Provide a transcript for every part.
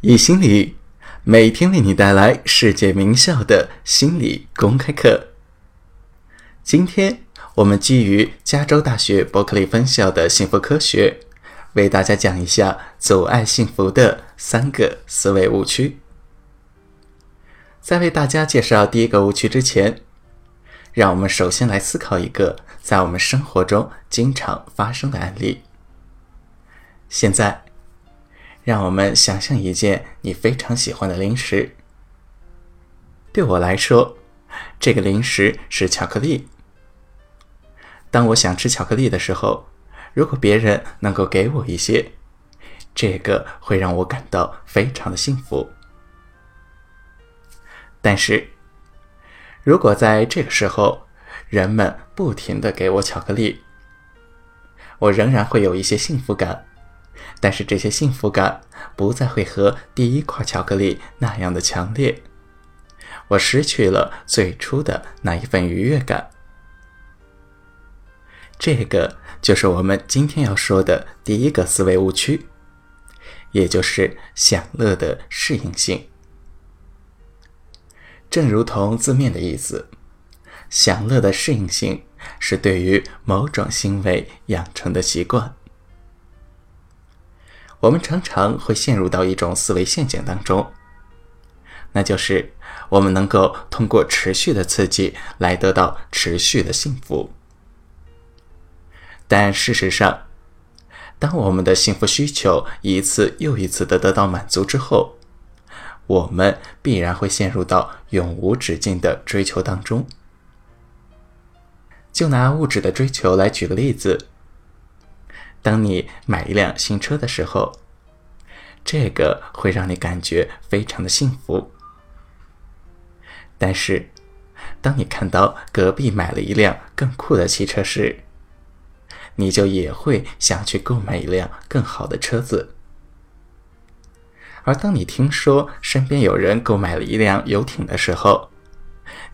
易心理每天为你带来世界名校的心理公开课。今天我们基于加州大学伯克利分校的幸福科学，为大家讲一下阻碍幸福的三个思维误区。在为大家介绍第一个误区之前，让我们首先来思考一个在我们生活中经常发生的案例。现在。让我们想象一件你非常喜欢的零食。对我来说，这个零食是巧克力。当我想吃巧克力的时候，如果别人能够给我一些，这个会让我感到非常的幸福。但是，如果在这个时候人们不停的给我巧克力，我仍然会有一些幸福感。但是这些幸福感不再会和第一块巧克力那样的强烈，我失去了最初的那一份愉悦感。这个就是我们今天要说的第一个思维误区，也就是享乐的适应性。正如同字面的意思，享乐的适应性是对于某种行为养成的习惯。我们常常会陷入到一种思维陷阱当中，那就是我们能够通过持续的刺激来得到持续的幸福。但事实上，当我们的幸福需求一次又一次的得到满足之后，我们必然会陷入到永无止境的追求当中。就拿物质的追求来举个例子。当你买一辆新车的时候，这个会让你感觉非常的幸福。但是，当你看到隔壁买了一辆更酷的汽车时，你就也会想去购买一辆更好的车子。而当你听说身边有人购买了一辆游艇的时候，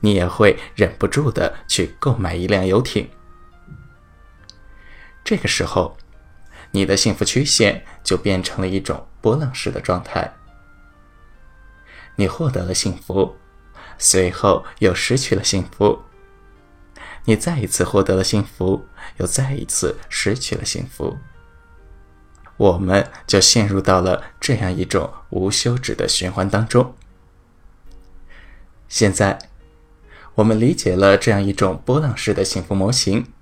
你也会忍不住的去购买一辆游艇。这个时候。你的幸福曲线就变成了一种波浪式的状态。你获得了幸福，随后又失去了幸福。你再一次获得了幸福，又再一次失去了幸福。我们就陷入到了这样一种无休止的循环当中。现在，我们理解了这样一种波浪式的幸福模型。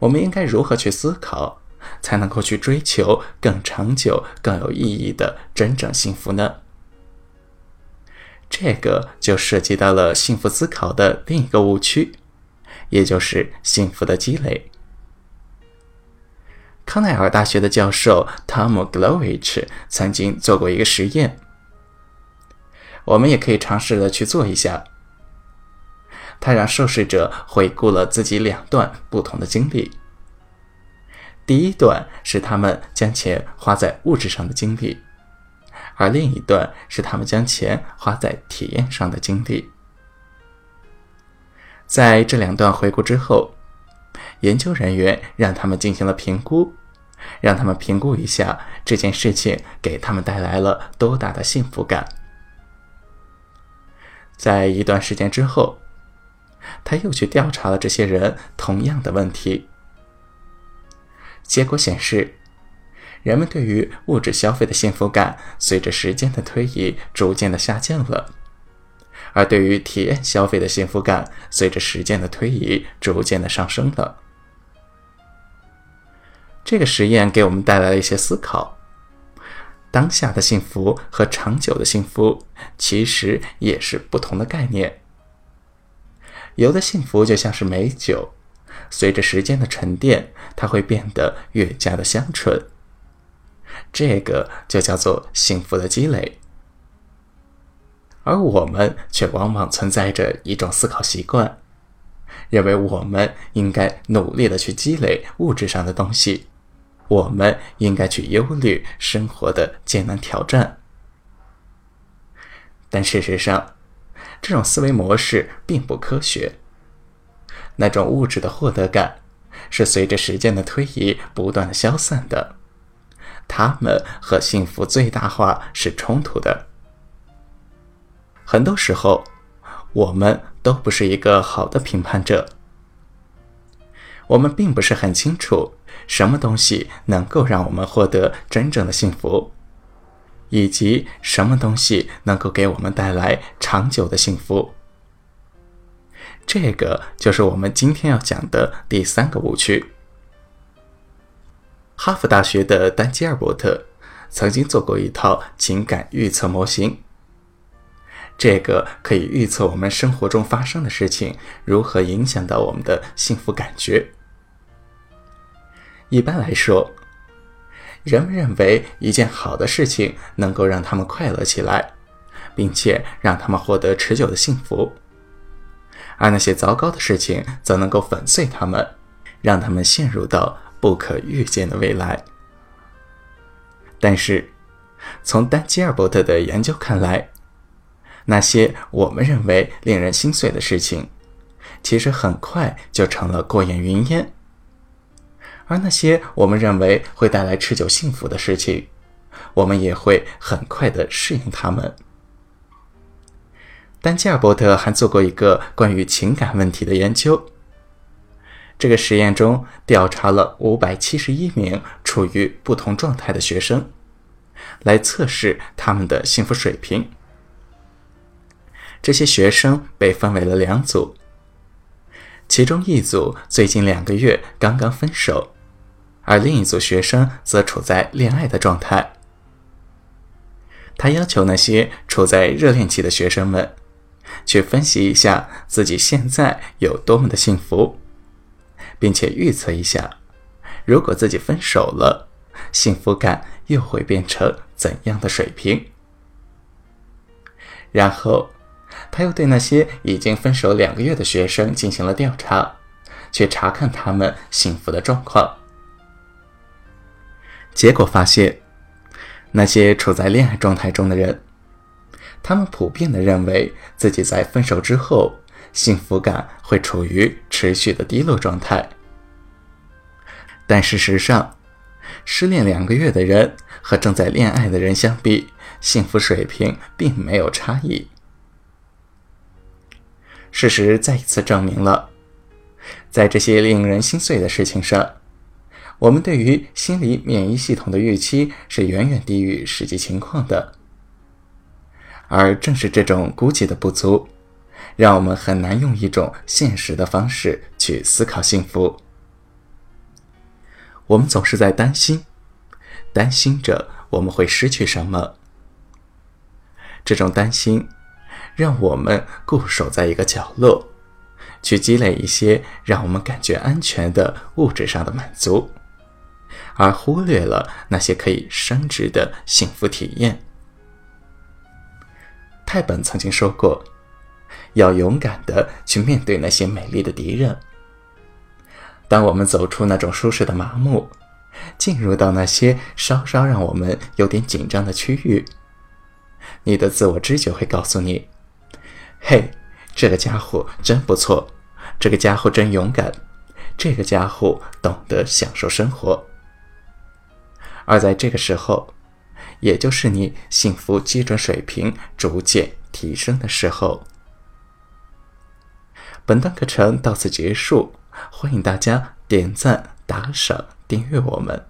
我们应该如何去思考？才能够去追求更长久、更有意义的真正幸福呢？这个就涉及到了幸福思考的另一个误区，也就是幸福的积累。康奈尔大学的教授 Tom Glovich 曾经做过一个实验，我们也可以尝试的去做一下。他让受试者回顾了自己两段不同的经历。第一段是他们将钱花在物质上的经历，而另一段是他们将钱花在体验上的经历。在这两段回顾之后，研究人员让他们进行了评估，让他们评估一下这件事情给他们带来了多大的幸福感。在一段时间之后，他又去调查了这些人同样的问题。结果显示，人们对于物质消费的幸福感随着时间的推移逐渐的下降了，而对于体验消费的幸福感随着时间的推移逐渐的上升了。这个实验给我们带来了一些思考：当下的幸福和长久的幸福其实也是不同的概念。有的幸福就像是美酒。随着时间的沉淀，它会变得越加的香醇。这个就叫做幸福的积累。而我们却往往存在着一种思考习惯，认为我们应该努力的去积累物质上的东西，我们应该去忧虑生活的艰难挑战。但事实上，这种思维模式并不科学。那种物质的获得感，是随着时间的推移不断的消散的。他们和幸福最大化是冲突的。很多时候，我们都不是一个好的评判者。我们并不是很清楚什么东西能够让我们获得真正的幸福，以及什么东西能够给我们带来长久的幸福。这个就是我们今天要讲的第三个误区。哈佛大学的丹吉尔伯特曾经做过一套情感预测模型，这个可以预测我们生活中发生的事情如何影响到我们的幸福感觉。一般来说，人们认为一件好的事情能够让他们快乐起来，并且让他们获得持久的幸福。而那些糟糕的事情则能够粉碎他们，让他们陷入到不可预见的未来。但是，从丹吉尔伯特的研究看来，那些我们认为令人心碎的事情，其实很快就成了过眼云烟；而那些我们认为会带来持久幸福的事情，我们也会很快的适应它们。丹吉尔伯特还做过一个关于情感问题的研究。这个实验中调查了五百七十一名处于不同状态的学生，来测试他们的幸福水平。这些学生被分为了两组，其中一组最近两个月刚刚分手，而另一组学生则处在恋爱的状态。他要求那些处在热恋期的学生们。去分析一下自己现在有多么的幸福，并且预测一下，如果自己分手了，幸福感又会变成怎样的水平。然后，他又对那些已经分手两个月的学生进行了调查，去查看他们幸福的状况。结果发现，那些处在恋爱状态中的人。他们普遍的认为自己在分手之后，幸福感会处于持续的低落状态。但事实上，失恋两个月的人和正在恋爱的人相比，幸福水平并没有差异。事实再一次证明了，在这些令人心碎的事情上，我们对于心理免疫系统的预期是远远低于实际情况的。而正是这种估计的不足，让我们很难用一种现实的方式去思考幸福。我们总是在担心，担心着我们会失去什么。这种担心，让我们固守在一个角落，去积累一些让我们感觉安全的物质上的满足，而忽略了那些可以升值的幸福体验。泰本曾经说过：“要勇敢的去面对那些美丽的敌人。当我们走出那种舒适的麻木，进入到那些稍稍让我们有点紧张的区域，你的自我知觉会告诉你：‘嘿，这个家伙真不错，这个家伙真勇敢，这个家伙懂得享受生活。’而在这个时候。”也就是你幸福基准水平逐渐提升的时候。本段课程到此结束，欢迎大家点赞、打赏、订阅我们。